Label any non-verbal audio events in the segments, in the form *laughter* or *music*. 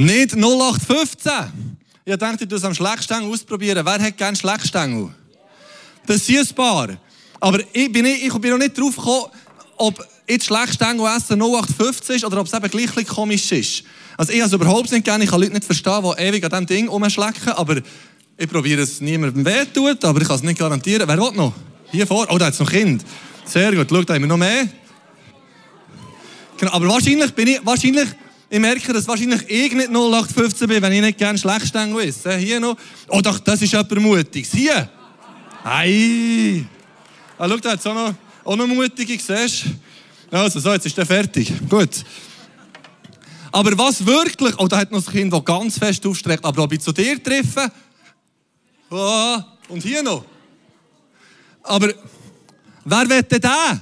Nicht 0815. Ich dachte, du am Schleckstängel ausprobieren. Wer hat gerne Schleckstängel? Das sind ein paar. Aber ich bin, ich bin noch nicht drauf gekommen, ob jetzt Schleckstängel essen 0815 ist oder ob es eben gleich komisch ist. Also ich habe es überhaupt nicht gerne. Ich kann Leute nicht verstehen, die ewig an diesem Ding rumschlecken. Aber ich probiere es niemandem weh tut, aber ich kann es nicht garantieren. Wer will noch? Hier vor? Oh, da hat es noch Kind. Sehr gut. Schau, da haben wir noch mehr. Genau, aber wahrscheinlich bin ich, wahrscheinlich, ich merke, dass wahrscheinlich ich nicht 0815 bin, wenn ich nicht gerne Schlechtstängel esse. Hier noch. Oh, doch, das ist jemand Mutiges. Hier. Ei. Ah, schau, da hat es auch noch, auch noch Mutige, siehst? Also, so, jetzt ist der fertig. Gut. Aber was wirklich, oh, da hat noch ein Kind, das ganz fest aufstreckt, aber ob ich zu dir treffe, oh, und hier noch. Aber wer will denn den?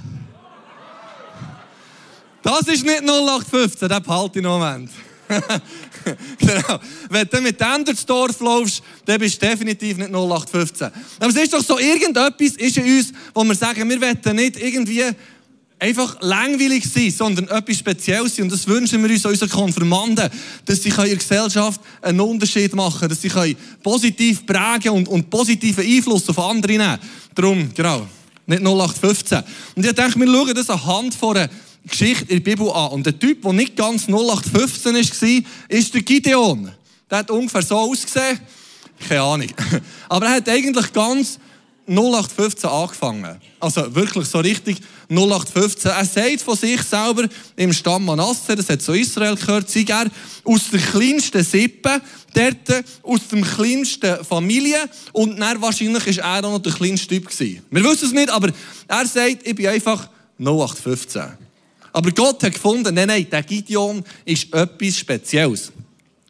Das ist nicht 0815, den behalte ich noch einen Moment. *laughs* genau. Wenn du mit dem durchs Dorf läufst, dann bist du definitiv nicht 0815. Aber es ist doch so, irgendetwas ist in uns, wo wir sagen, wir wollen nicht irgendwie einfach langweilig sein, sondern etwas Spezielles sein. Und das wünschen wir uns unseren Konfirmanden, dass sie in der Gesellschaft einen Unterschied machen können, dass sie positiv prägen und, und positiven Einfluss auf andere nehmen. Darum, genau, nicht 0815. Und ich denke, wir schauen das anhand von einer Geschichte in der Bibel an. Und der Typ, der nicht ganz 0815 war, ist der Gideon. Der hat ungefähr so ausgesehen. Keine Ahnung. *laughs* Aber er hat eigentlich ganz 0815 angefangen. Also wirklich so richtig 0815. Er sagt von sich selber im Stamm Manasse, das hat so Israel gehört, sei er aus der kleinsten Sippe, dort aus der kleinsten Familie und dann wahrscheinlich ist er auch noch der kleinste Typ gewesen. Wir wissen es nicht, aber er sagt, ich bin einfach 0815. Aber Gott hat gefunden, nein, nein, der Gideon ist etwas Spezielles.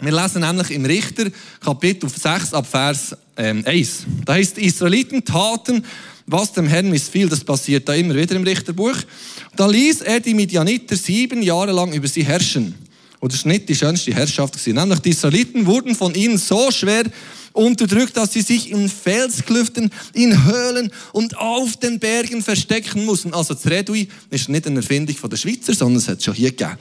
Wir lesen nämlich im Richter Kapitel 6 ab Vers ähm, 1. Da heißt, die Israeliten taten, was dem Herrn missfiel. Das passiert da immer wieder im Richterbuch. Da ließ er die Midianiter sieben Jahre lang über sie herrschen. Und das ist nicht die schönste Herrschaft gewesen. Nämlich die Israeliten wurden von ihnen so schwer unterdrückt, dass sie sich in Felsklüften, in Höhlen und auf den Bergen verstecken mussten. Also das Redui ist nicht eine Erfindung von der Schweizer, sondern es hat es schon hier gegeben.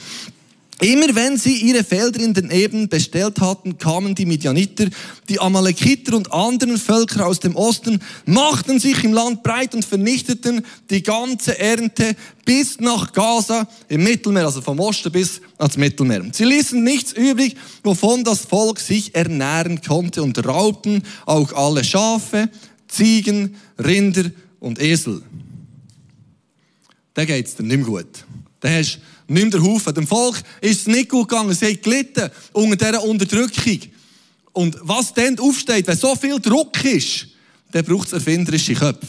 Immer wenn sie ihre Felder in den Eben bestellt hatten, kamen die Midianiter, die Amalekiter und anderen Völker aus dem Osten, machten sich im Land breit und vernichteten die ganze Ernte bis nach Gaza im Mittelmeer, also vom Osten bis ans Mittelmeer. Sie ließen nichts übrig, wovon das Volk sich ernähren konnte und raubten auch alle Schafe, Ziegen, Rinder und Esel. Da geht's dir nicht mehr gut. Da hast nicht der Haufen. Dem Volk ist es nicht gut gegangen. Sie haben gelitten unter dieser Unterdrückung. Und was dann aufsteht, wenn so viel Druck ist, dann braucht es erfinderische Köpfe.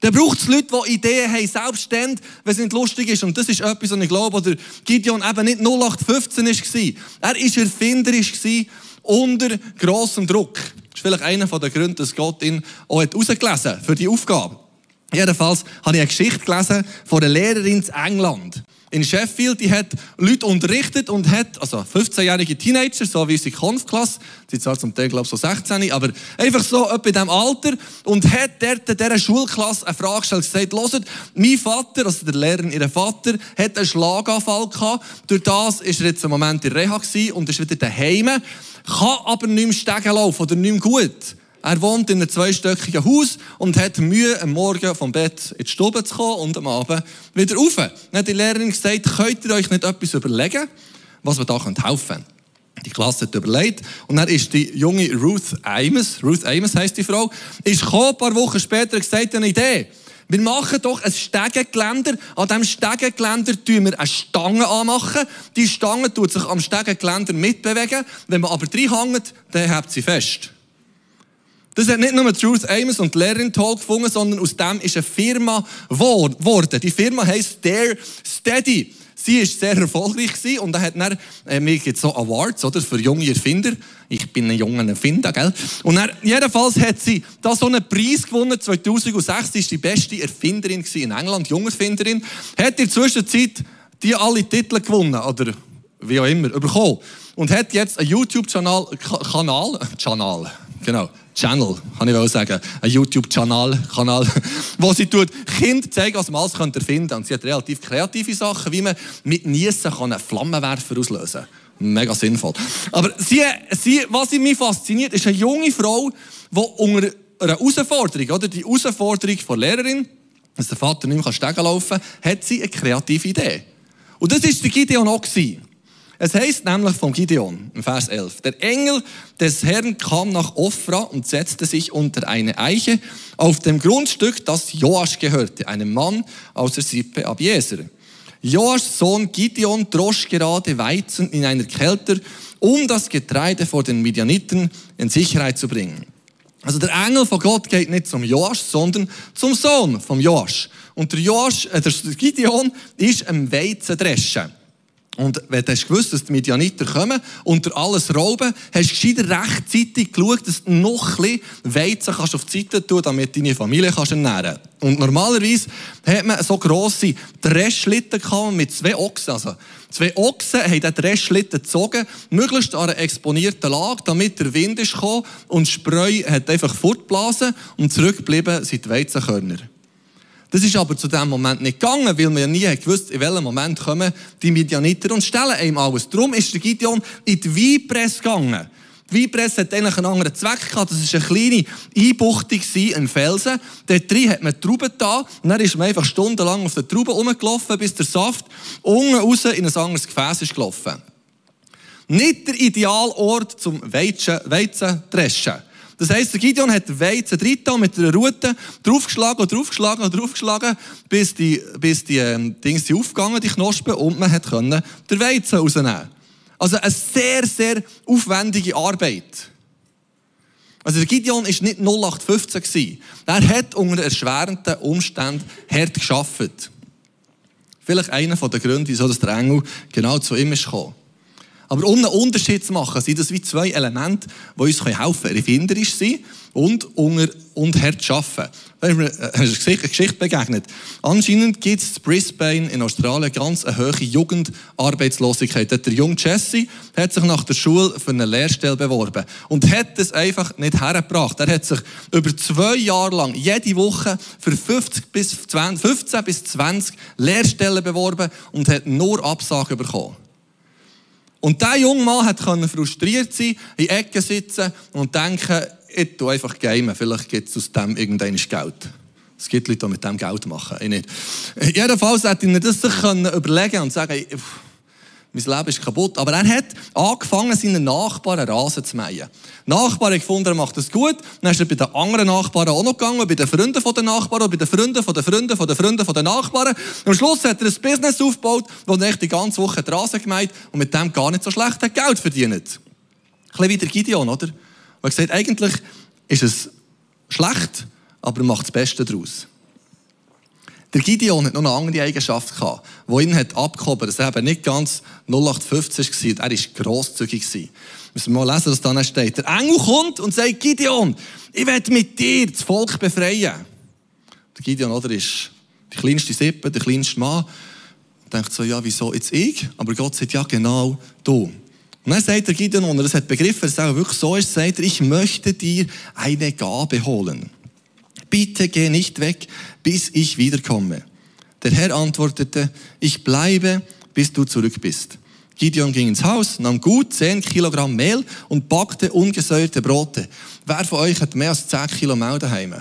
Dann braucht es Leute, die Ideen haben, selbst dann, wenn es nicht lustig ist. Und das ist etwas, was ich glaube, oder Gideon eben nicht 0815 war. Er war erfinderisch unter grossem Druck. Das ist vielleicht einer der Gründe, dass Gott ihn auch herausgelesen hat für die Aufgabe. Jedenfalls habe ich eine Geschichte gelesen von einer Lehrerin in England in Sheffield, die hat Leute unterrichtet und hat, also 15-jährige Teenager, so wie unsere Konfklasse, die sind zwar zum Teil, glaube ich, so 16, aber einfach so etwa in diesem Alter, und hat dort dieser Schulklasse eine Frage gestellt, gesagt, hört, mein Vater, also der Lehrer, ihr Vater, hat einen Schlaganfall gehabt, durch das ist er jetzt im Moment in Reha gewesen und ist wieder daheim, kann aber nicht mehr Stegen laufen oder nicht mehr gut. Er wohnt in einem zweistöckigen Haus und hat Mühe, am Morgen vom Bett in die Stube zu kommen und am Abend wieder rauf. Dann hat die Lehrerin gesagt, könnt ihr euch nicht etwas überlegen, was wir da helfen können? Die Klasse hat überlegt und dann ist die junge Ruth Ames, Ruth Ames heisst die Frau, ist gekommen, ein paar Wochen später und gesagt, eine Idee. Wir machen doch ein Stegengeländer. An diesem Stegengeländer tun wir eine Stange anmachen. Die Stange tut sich am Stegengeländer mitbewegen. Wenn man aber reinhängt, dann hält sie fest. Das hat nicht nur Truth Amos und Lehrerin toll gefunden, sondern aus dem ist eine Firma geworden. Die Firma heisst Dare Steady. Sie war sehr erfolgreich gewesen und hat dann, äh, mir gibt so Awards, oder, für junge Erfinder. Ich bin ein junger Erfinder, gell? Und dann, jedenfalls hat sie da so einen Preis gewonnen. 2006 ist die beste Erfinderin in England, junge Erfinderin. Hat in der Zwischenzeit die alle Titel gewonnen, oder wie auch immer, bekommen. Und hat jetzt einen YouTube-Kanal, Kanal, *laughs* Kanal, genau, Channel, kann ich auch sagen, ein YouTube-Kanal, Kanal, *laughs* wo sie tut, Kind zeigen, was man alles erfinden könnte. Und sie hat relativ kreative Sachen, wie man mit Niesen einen Flammenwerfer auslösen kann. Mega sinnvoll. Aber sie, sie, was mich fasziniert, ist eine junge Frau, die unter einer Herausforderung, oder? Die Herausforderung von Lehrerin, dass der Vater nicht mehr Stegen laufen kann, hat sie eine kreative Idee. Und das war der Gideon auch. Es heißt nämlich von Gideon, im Vers 11, der Engel des Herrn kam nach Ophra und setzte sich unter eine Eiche auf dem Grundstück, das Joasch gehörte, einem Mann aus der Sippe Abieser. Joaschs Sohn Gideon drosch gerade Weizen in einer Kälter, um das Getreide vor den Midianiten in Sicherheit zu bringen. Also der Engel von Gott geht nicht zum Joasch, sondern zum Sohn vom Joasch. Und der Joasch, äh, der Gideon, ist am Weizen dreschen. Und wenn du hast gewusst, dass die Midianiter kommen und dir alles rauben, hast du gescheiter rechtzeitig geschaut, dass du noch ein bisschen Weizen kannst auf die Seite tun damit deine Familie kannst ernähren Und normalerweise hat man so grosse Dreschlitten mit zwei Ochsen. Also, zwei Ochsen haben den Dreschlitten gezogen, möglichst an einer exponierten Lage, damit der Wind ist gekommen und Spreu hat einfach fortgeblasen und zurückgeblieben sind die Weizenkörner. Das ist aber zu dem Moment nicht gegangen, weil ja nie gewusst, in welchem Moment kommen die Midianiter und stellen einem alles. Darum ist der Gideon in die Weinpresse gegangen. Die Weinpresse hat eigentlich einen anderen Zweck gehabt. Das war eine kleine Einbuchtung in Felsen. Dort drin hat man Trauben da und dann ist man einfach stundenlang auf der Trauben rumgelaufen, bis der Saft unten raus in ein anderes Gefäß ist gelaufen. Nicht der Idealort zum Weizen, Weizen dreschen. Das heisst, der Gideon hat den Weizen drin mit einer Rute draufgeschlagen und draufgeschlagen und draufgeschlagen, bis die, bis die ähm, Dings die aufgegangen, die Knospen, und man hat können den Weizen rausnehmen. Also eine sehr, sehr aufwendige Arbeit. Also der Gideon war nicht 0815 Er hat unter erschwerenden Umständen hart geschafft. Vielleicht einer der Gründe, wieso der Engel genau zu ihm ist gekommen. Aber um einen Unterschied zu machen, sind das wie zwei Elemente, die uns helfen können. Erfinderisch sein und, unter, und hart arbeiten. Da ist mir eine Geschichte begegnet. Anscheinend gibt es in Brisbane in Australien ganz eine hohe Jugendarbeitslosigkeit. Der junge Jesse hat sich nach der Schule für eine Lehrstelle beworben und hat es einfach nicht hergebracht. Er hat sich über zwei Jahre lang jede Woche für 50 bis 20, 15 bis 20 Lehrstellen beworben und hat nur Absagen bekommen. Und dieser junge Mann hat frustriert sein, in Ecken sitzen und denken, ich tue einfach gamen, vielleicht gibt es aus dem irgendein Geld. Es gibt Leute, die mit dem Geld machen, ich nicht. Jedenfalls hätte ich das sich überlegen und sagen, mein Leben ist kaputt. Aber er hat angefangen, seinen Nachbarn Rasen zu mähen. Nachbarn gefunden, er macht das gut. Dann ist er bei den anderen Nachbarn auch noch gegangen, bei den Freunden der Nachbarn, bei den Freunden von den Freunden von den Freunden von den Nachbarn. Und am Schluss hat er ein Business aufgebaut, wo er die ganze Woche Rasen gemäht und mit dem gar nicht so schlecht Geld verdient. Ein bisschen wie der Gideon, oder? Und er sagt, eigentlich ist es schlecht, aber er macht das Beste daraus. Der Gideon hat noch eine andere Eigenschaft gehabt, die ihn hat abgehoben, dass er eben nicht ganz 0815 war. Er war grosszügig. Müssen wir mal lesen, was da steht. Der Engel kommt und sagt, Gideon, ich werde mit dir das Volk befreien. Der Gideon, oder, ist die kleinste Sippe, der kleinste Mann. Und denkt so, ja, wieso jetzt ich? Aber Gott sagt, ja, genau du. Und dann sagt der Gideon, und er hat begriffen, dass es auch wirklich so ist, sagt er, ich möchte dir eine Gabe holen bitte geh nicht weg, bis ich wiederkomme. Der Herr antwortete, ich bleibe, bis du zurück bist. Gideon ging ins Haus, nahm gut 10 Kilogramm Mehl und backte ungesäuerte Brote. Wer von euch hat mehr als 10 Kilo Mehl daheim?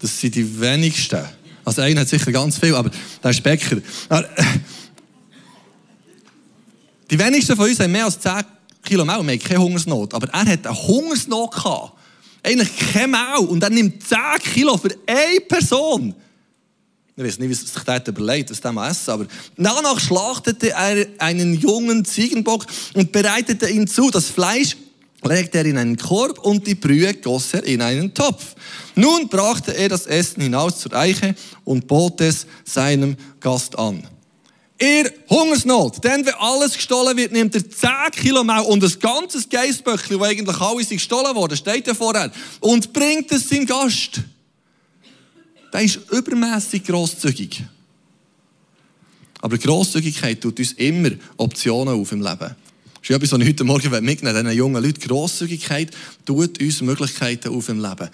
Das sind die wenigsten. Also einer hat sicher ganz viel, aber der ist Bäcker. Die wenigsten von uns haben mehr als 10 Kilo Mehl und haben keine Hungersnot. Aber er hat eine Hungersnot gehabt eigentlich kein Mau. Und er nimmt 10 Kilo für eine Person. Ich weiß nicht, wie sich das überlegt, was der essen aber danach schlachtete er einen jungen Ziegenbock und bereitete ihn zu. Das Fleisch legte er in einen Korb und die Brühe goss er in einen Topf. Nun brachte er das Essen hinaus zur Eiche und bot es seinem Gast an. Ihr Hungersnot, denn wenn alles gestohlen wird, nimmt er 10 Kilo Mehl und ein ganzes Geissböckchen, wo eigentlich alle sind gestohlen worden, steht ja vorher, und bringt es seinem Gast. Der ist übermäßig grosszügig. Aber Grosszügigkeit tut uns immer Optionen auf im Leben. Das ist etwas, was ich heute Morgen mitnehmen diesen jungen Leuten. Grosszügigkeit tut uns Möglichkeiten auf im Leben.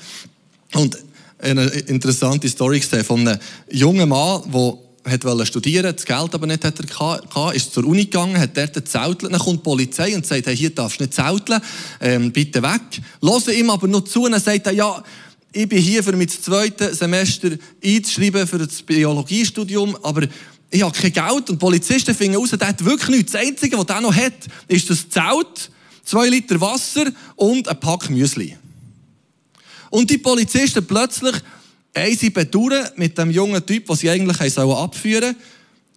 Und eine interessante Story von einem jungen Mann, der wollte studieren, das Geld aber nicht hat er gehabt, ist zur Uni gegangen, hat dort gezeltelt, dann kommt die Polizei und sagt, hey, hier darfst du nicht zelteln, ähm, bitte weg. Hören ihm aber noch zu und dann sagt er, ja, ich bin hier für mein zweites Semester einzuschreiben für das Biologiestudium, aber ich habe kein Geld und die Polizisten finden raus, der hat wirklich nichts. Das Einzige, was er noch hat, ist das Zelt, zwei Liter Wasser und ein Pack Müsli. Und die Polizisten plötzlich haben sie bedauern mit dem jungen Typ, den sie eigentlich abführen sollen,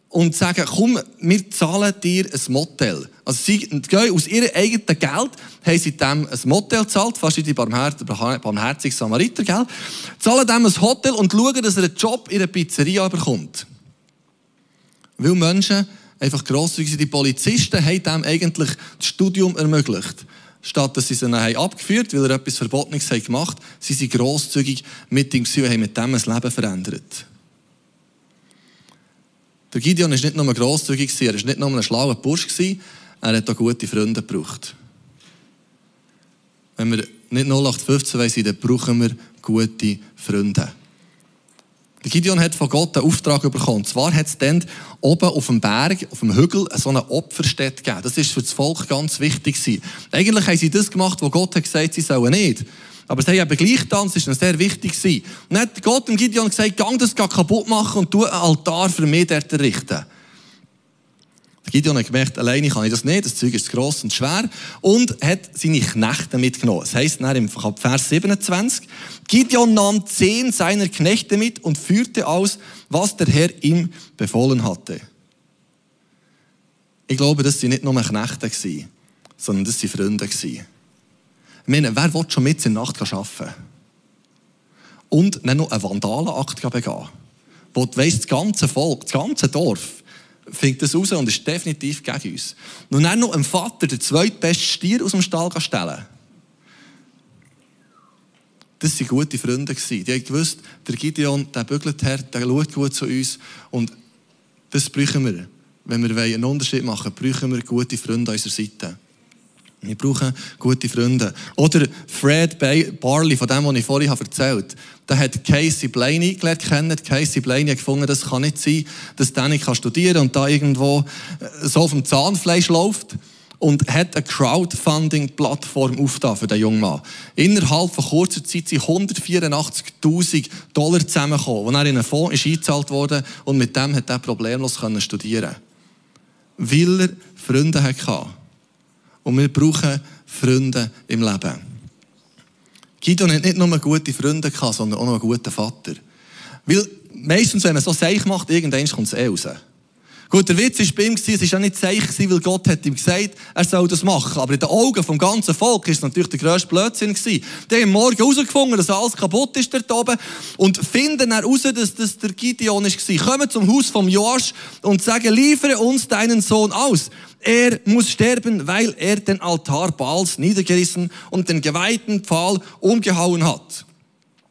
und sagen, komm, wir zahlen dir ein Motel. Also sie gehen aus ihrem eigenen Geld, haben sie dem ein Motel gezahlt, fast wie die barmherzigen Samariter, gell? Zahlen dem ein Hotel und schauen, dass er einen Job in einer Pizzeria bekommt. Weil Menschen einfach grosszügig. Die Polizisten haben dem eigentlich das Studium ermöglicht. Statt dass sie sie dann abgeführt weil er etwas Verbotenes gemacht hat, sie sind grosszügig mit ihm und haben mit dem ein Leben verändert. Der Gideon war nicht nur grosszügig, er war nicht nur ein schlauer Bursch, er hat auch gute Freunde gebraucht. Wenn wir nicht 0815 sind, dann brauchen wir gute Freunde. Der Gideon hat von Gott einen Auftrag bekommen. Und zwar hat es dann oben auf dem Berg, auf dem Hügel, so eine Opferstätte gegeben. Das ist für das Volk ganz wichtig. Eigentlich haben sie das gemacht, was Gott hat gesagt, sie sollen nicht. Aber sie haben eben gleich getan, es war sehr wichtig. Und dann hat Gott dem Gideon gesagt, gang das kaputt machen und tu einen Altar für mich dort errichten. Gideon hat gemerkt, alleine kann ich das nicht, das Zeug ist gross und schwer und hat seine Knechte mitgenommen. Das heisst dann im Vers 27, Gideon nahm zehn seiner Knechte mit und führte aus, was der Herr ihm befohlen hatte. Ich glaube, das waren nicht nur Knechte, sondern das waren Freunde. Ich meine, wer will schon mit in der Nacht arbeiten? Und nicht noch einen Vandalenakt begehen. Wo du weißt, das ganze Volk, das ganze Dorf, findet das raus und ist definitiv gegen uns. Und dann noch einem Vater den zweitbesten Stier aus dem Stall stellen. Das waren gute Freunde. Die haben gewusst, der Gideon, der bügelt her, der schaut gut zu uns. Und das brauchen wir. Wenn wir einen Unterschied machen wollen, brauchen wir gute Freunde an unserer Seite. Wir brauchen gute Freunde. Oder Fred Barley, von dem, was ich vorhin erzählt habe, der hat Casey Blaney gelernt kennen. Casey Blaney hat gefunden, das kann nicht sein, dass Danny kann studieren und da irgendwo äh, so auf dem Zahnfleisch läuft. Und hat eine Crowdfunding-Plattform aufgetan für den jungen Mann. Innerhalb von kurzer Zeit sind 184.000 Dollar zusammengekommen, die er in einen Fonds ist eingezahlt wurde und mit dem hat er problemlos studieren Weil er Freunde hatte. Und wir brauchen Freunde im Leben. Gideon hat nicht nur gute Freunde gehabt, sondern auch noch einen guten Vater. Weil meistens, wenn man so Seich macht, irgendwann kommt es eh raus. Gut, der Witz war bei ihm, es war ja nicht Seich, weil Gott hat ihm gesagt, er soll das machen. Aber in den Augen vom ganzen Volk war es natürlich der grösste Blödsinn. Die haben morgen herausgefunden, dass alles kaputt ist dort oben und finden heraus, dass das der Gideon war. Kommen zum Haus vom Joasch und sagen, liefere uns deinen Sohn aus. Er muss sterben, weil er den Altar Baals niedergerissen und den geweihten Pfahl umgehauen hat.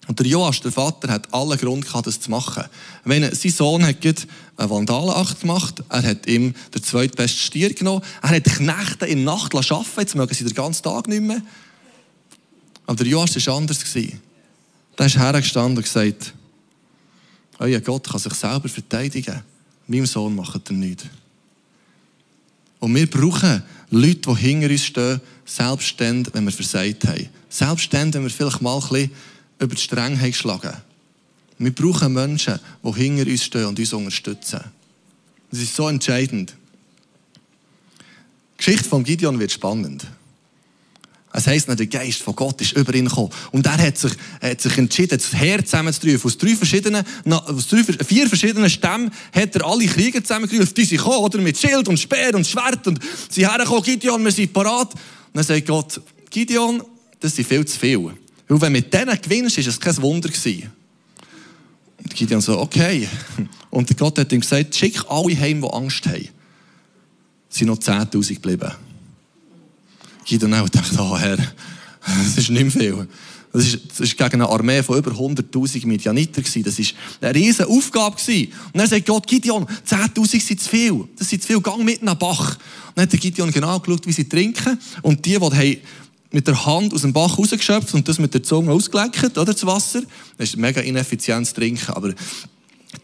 Und der Joas, der Vater, hat allen Grund gehabt, das zu machen. Wenn sein Sohn hat einen Vandalenakt gemacht, er hat ihm den zweitbesten Stier genommen, er hat Knechte in der Nacht arbeiten jetzt mögen sie den ganzen Tag nicht mehr. Aber der Joas war anders. Der ist hergestanden und gesagt, euer Gott kann sich selber verteidigen. Meinem Sohn macht er nichts. Und wir brauchen Leute, die hinter uns stehen, selbst dann, wenn wir versagt haben. Selbst dann, wenn wir vielleicht mal ein bisschen über die Stränge haben geschlagen. Wir brauchen Menschen, die hinter uns stehen und uns unterstützen. Das ist so entscheidend. Die Geschichte von Gideon wird spannend. Es heisst, der Geist von Gott ist über ihn gekommen. Und er hat sich, hat sich entschieden, das Heer zusammenzurufen. Aus drei verschiedenen, aus drei, vier verschiedenen Stämmen hat er alle Krieger zusammengerufen. Die sind gekommen, oder? Mit Schild und Speer und Schwert. Und sie hergekommen, Gideon, wir sind parat. Und dann sagt Gott, Gideon, das sind viel zu viel. Weil wenn du mit denen gewinnst, ist es kein Wunder gewesen. Und Gideon so, okay. Und Gott hat ihm gesagt, schick alle heim, die Angst haben. Es sind noch 10.000 geblieben. Gideon auch dachte, oh Herr, das ist nicht viel. Das ist gegen eine Armee von über 100.000 Midianiter gewesen. Das ist eine riesige Aufgabe. Und dann sagt Gott, Gideon, 10.000 sind zu viel. Das sind zu viel. Gang mit nach Bach. Und dann hat Gideon genau geschaut, wie sie trinken. Und die, die mit der Hand aus dem Bach rausgeschöpft und das mit der Zunge ausgeleckt, oder, das Wasser. Das ist mega ineffizientes Trinken, aber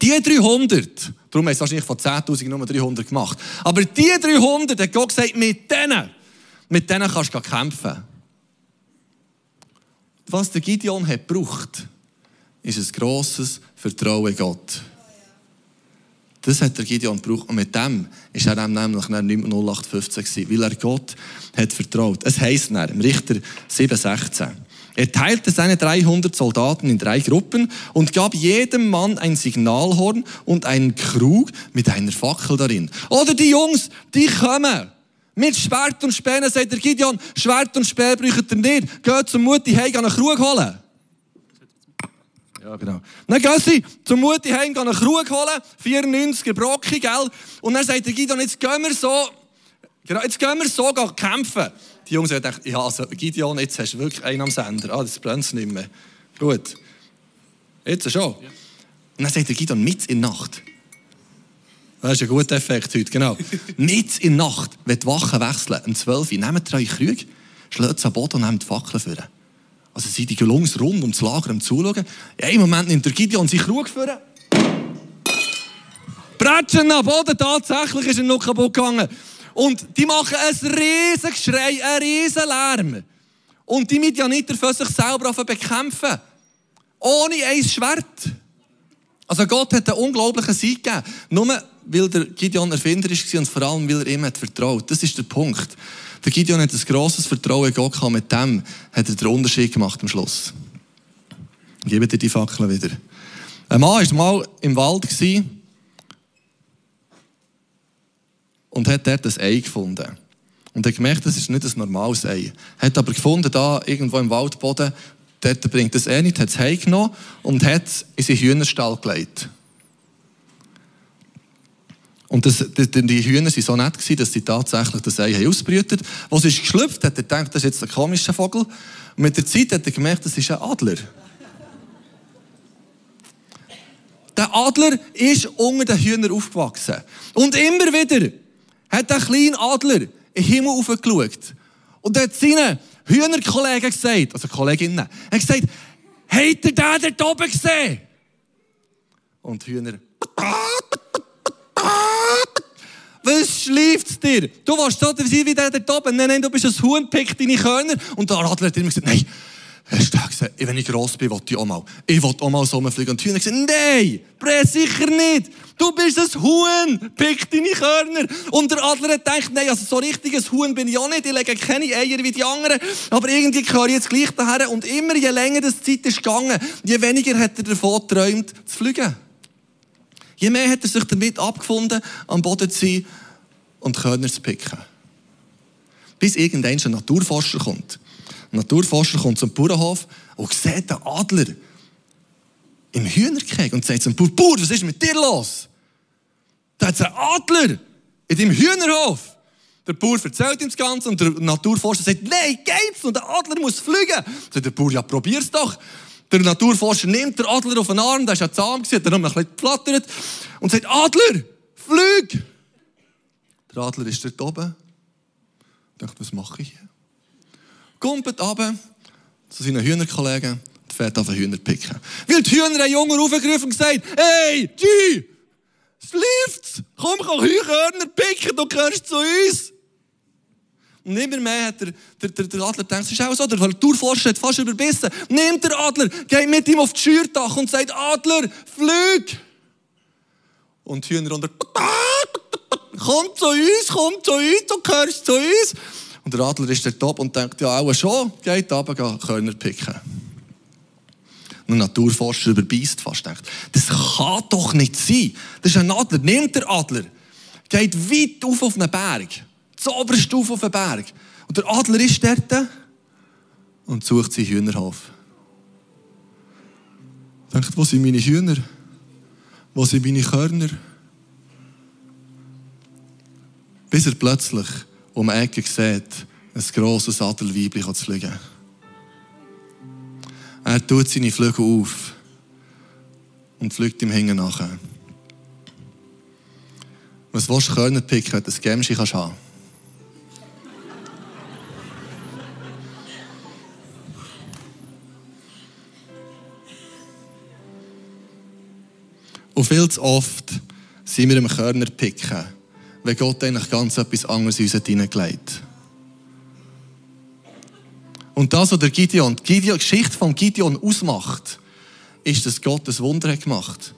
Die 300, darum haben es wahrscheinlich von 10.000 nur 300 gemacht, aber die 300 hat Gott gesagt, mit denen, mit denen kannst du kämpfen. Was der Gideon hat gebraucht, ist ein grosses Vertrauen in Gott. Das hat der Gideon gebraucht. Und mit dem ist er dann nämlich nicht 0815 gewesen, weil er Gott hat vertraut. Es heisst dann, im Richter 7,16. Er teilte seine 300 Soldaten in drei Gruppen und gab jedem Mann ein Signalhorn und einen Krug mit einer Fackel darin. Oder die Jungs, die kommen. Mit Schwert und Späne, sagt der Gideon, Schwert und Speer braucht ihr nicht. Geht zur Mutti heim, einen Krug holen. Ja, genau. Dann gehen sie zur Mutti heim, einen Krug holen, 94er Brocki, gell? Und dann sagt der Gideon, jetzt gehen wir so, genau, jetzt gehen wir so kämpfen. Die Jungs haben gedacht, ja, also Gideon, jetzt hast du wirklich einen am Sender. Ah, das brennt nicht mehr. Gut. Jetzt schon. Ja. Und dann sagt der Gideon, mit in der Nacht. Das ist ein guter Effekt heute, genau. *laughs* mit in der Nacht, wenn die Wachen wechseln, um 12 Uhr, nehmt ihr Krüge, schlägt es am Boden und nehmt die Fackeln vor. Also sind die Gelungs rund ums Lager um zuschauen. Ja, Im Moment nimmt der Gideon sich Krug vor. Bretschen am Boden, tatsächlich ist er noch kaputt gegangen. Und die machen ein riesen Geschrei, einen riesen Lärm. Und die Midianiter fangen sich selber auf bekämpfen. Ohne ein Schwert. Also Gott hat einen unglaublichen Sieg gegeben. Nur weil der Gideon erfinderisch war und vor allem, weil er ihm hat vertraut. Das ist der Punkt. Der Gideon hat ein grosses Vertrauen in Gott gehabt. Mit dem hat er den Unterschied gemacht am Schluss. Ich gebe dir die Fackel wieder. Ein Mann war mal im Wald und hat dort ein Ei gefunden. Und hat gemerkt, das ist nicht ein normales Ei. Hat aber gefunden, da irgendwo im Waldboden, dort bringt das Ei nicht, hat es heimgenommen und hat es in seinen Hühnerstall gelegt. Und das, die, die Hühner waren so nett, gewesen, dass sie tatsächlich das Ei ausbrütet haben. Als es geschlüpft hat er gedacht, das ist jetzt ein komischer Vogel. Und mit der Zeit hat er gemerkt, das ist ein Adler. Der Adler ist unter den Hühnern aufgewachsen. Und immer wieder hat der kleine Adler in den Himmel aufgeschaut. Und hat seinen Hühnerkollegen gesagt, also Kolleginnen, er hat gesagt, habt ihr den dort oben gesehen? Und die Hühner, was schläft dir? Du warst so wie der dort oben. Nein, nein, du bist ein Huhn, pick deine Körner. Und der Adler hat immer gesagt, nein, Hast du gesagt, wenn ich gross bin, will ich auch mal. Ich will auch mal so fliegen. Und die Hühner gesagt, nein, Bre, sicher nicht. Du bist ein Huhn, pick deine Körner. Und der Adler hat gedacht, nein, also so richtiges Huhn bin ich auch nicht. Ich lege keine Eier wie die anderen. Aber irgendwie gehöre ich jetzt gleich daher. Und immer, je länger das Zeit ist gegangen, je weniger hat er davon geträumt, zu fliegen. Je mehr hat er sich damit abgefunden, am Boden zu sein und Körner zu picken. Bis irgendein Naturforscher kommt. Ein Naturforscher kommt zum Bauernhof und sieht den Adler im Hühnerkeg und sagt zum Bauer, Bauer, was ist mit dir los? Da hat einen Adler in deinem Hühnerhof. Der Bauer erzählt ihm das Ganze und der Naturforscher sagt, nein, geht's und der Adler muss fliegen. Sagt der Bauer, ja, probier's doch. Der Naturforscher nimmt den Adler auf den Arm, der ist ja zahm hat er noch ein bisschen geflattert und sagt, Adler, flieg! Der Adler ist dort oben. Ich dachte, was mache ich hier? kumpelt runter zu seinen Hühnerkollegen und fährt auf den Hühner picken. Weil die Hühner einen Jungen aufgegriffen und gesagt, hey, G, es läuft, komm, komm, Hühner picken, du gehörst zu uns. Und immer mehr hat der, der, der, der Adler gedacht, es ist auch so, der Tourforscher hat fast überbissen. Nimmt der Adler, geht mit ihm auf das Schürtach und sagt, Adler, flüg! Und die Hühner unter, komm zu uns, komm zu uns, du gehörst zu uns. Und der Adler ist der Top und denkt, ja, auch schon, geht runter, Körner picken. Und ein Naturforscher überbeißt fast, denkt, das kann doch nicht sein. Das ist ein Adler, nimmt der Adler, geht weit auf auf einen Berg, zoberst auf auf einen Berg. Und der Adler ist dort und sucht seinen Hühnerhof. Denkt, wo sind meine Hühner? Wo sind meine Körner? Bis er plötzlich um die Ecke sieht, ein grosses Adelweibchen zu fliegen. Er tut seine Flügel auf und fliegt ihm hinten nach. Was willst du können picken, das Gämschi kannst du haben? Und viel zu oft sind wir im Körner picken, wenn Gott eigentlich ganz etwas anderes in uns hineingelegt Und das, was der Gideon, die Geschichte von Gideon ausmacht, ist, dass Gott ein Wunder hat gemacht.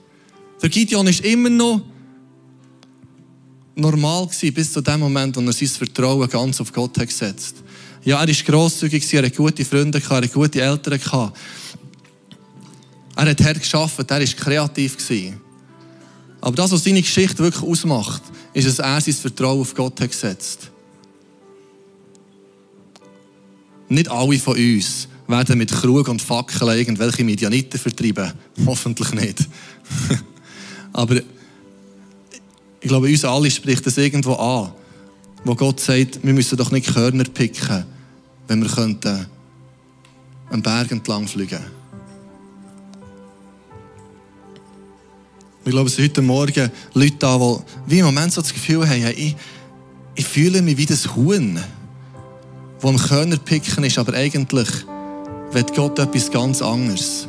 Der Gideon ist immer noch normal gewesen, bis zu dem Moment, wo er sein Vertrauen ganz auf Gott hat gesetzt. Ja, er war grosszügig, er hatte gute Freunde, er hatte gute Eltern. Er hat hart gearbeitet, er war kreativ. Aber das, was seine Geschichte wirklich ausmacht, ist, dass er sein Vertrauen auf Gott hat gesetzt. Nicht alle von uns werden mit Krug und Fackeln irgendwelche Medianiten vertreiben. *laughs* Hoffentlich nicht. *laughs* Aber ich glaube, uns alle spricht das irgendwo an, wo Gott sagt, wir müssen doch nicht Körner picken, wenn wir könnten einen Berg entlang fliegen. Ich glaube, es sind heute Morgen Leute da, die wie im Moment so das Gefühl haben, ich, ich fühle mich wie das Huhn, das am Körner picken ist, aber eigentlich will Gott etwas ganz anderes.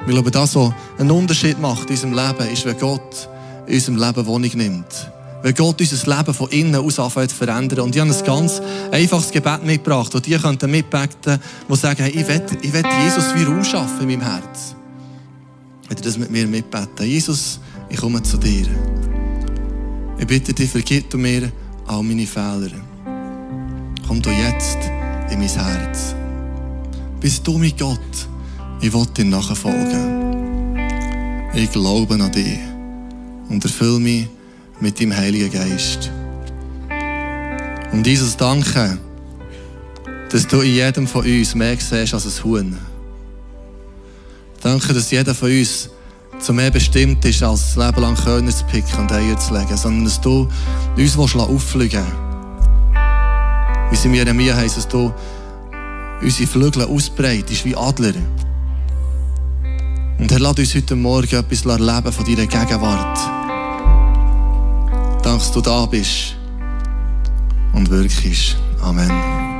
Ich glaube, das, was einen Unterschied macht in unserem Leben, ist, wenn Gott in unserem Leben Wohnung nimmt. Wenn Gott unser Leben von innen aus anfängt zu verändern. Und ich habe ein ganz einfaches Gebet mitgebracht, das die könnten mitbeten, die sagen, hey, ich will, ich will Jesus wie Raum schaffen in meinem Herz. Wenn ihr das mit mir mitbeten? Jesus, ich komme zu dir. Ich bitte dich, vergib du mir all meine Fehler. Komm du jetzt in mein Herz. Bist du mein Gott? Ich will dir nachfolgen. Ich glaube an dich und erfülle mich mit deinem Heiligen Geist. Und dieses Danke, dass du in jedem von uns mehr siehst als ein Huhn. Danke, dass jeder von uns zu mehr bestimmt ist, als das Leben lang Körner zu picken und Eier zu legen, sondern dass du uns auffliegen willst. Wie sie mir Jeremia heisst, dass du unsere Flügel ausbreitest wie Adler. Und Herr, lass uns heute Morgen etwas erleben von deiner Gegenwart. Danke, dass du da bist und wirkst. Amen.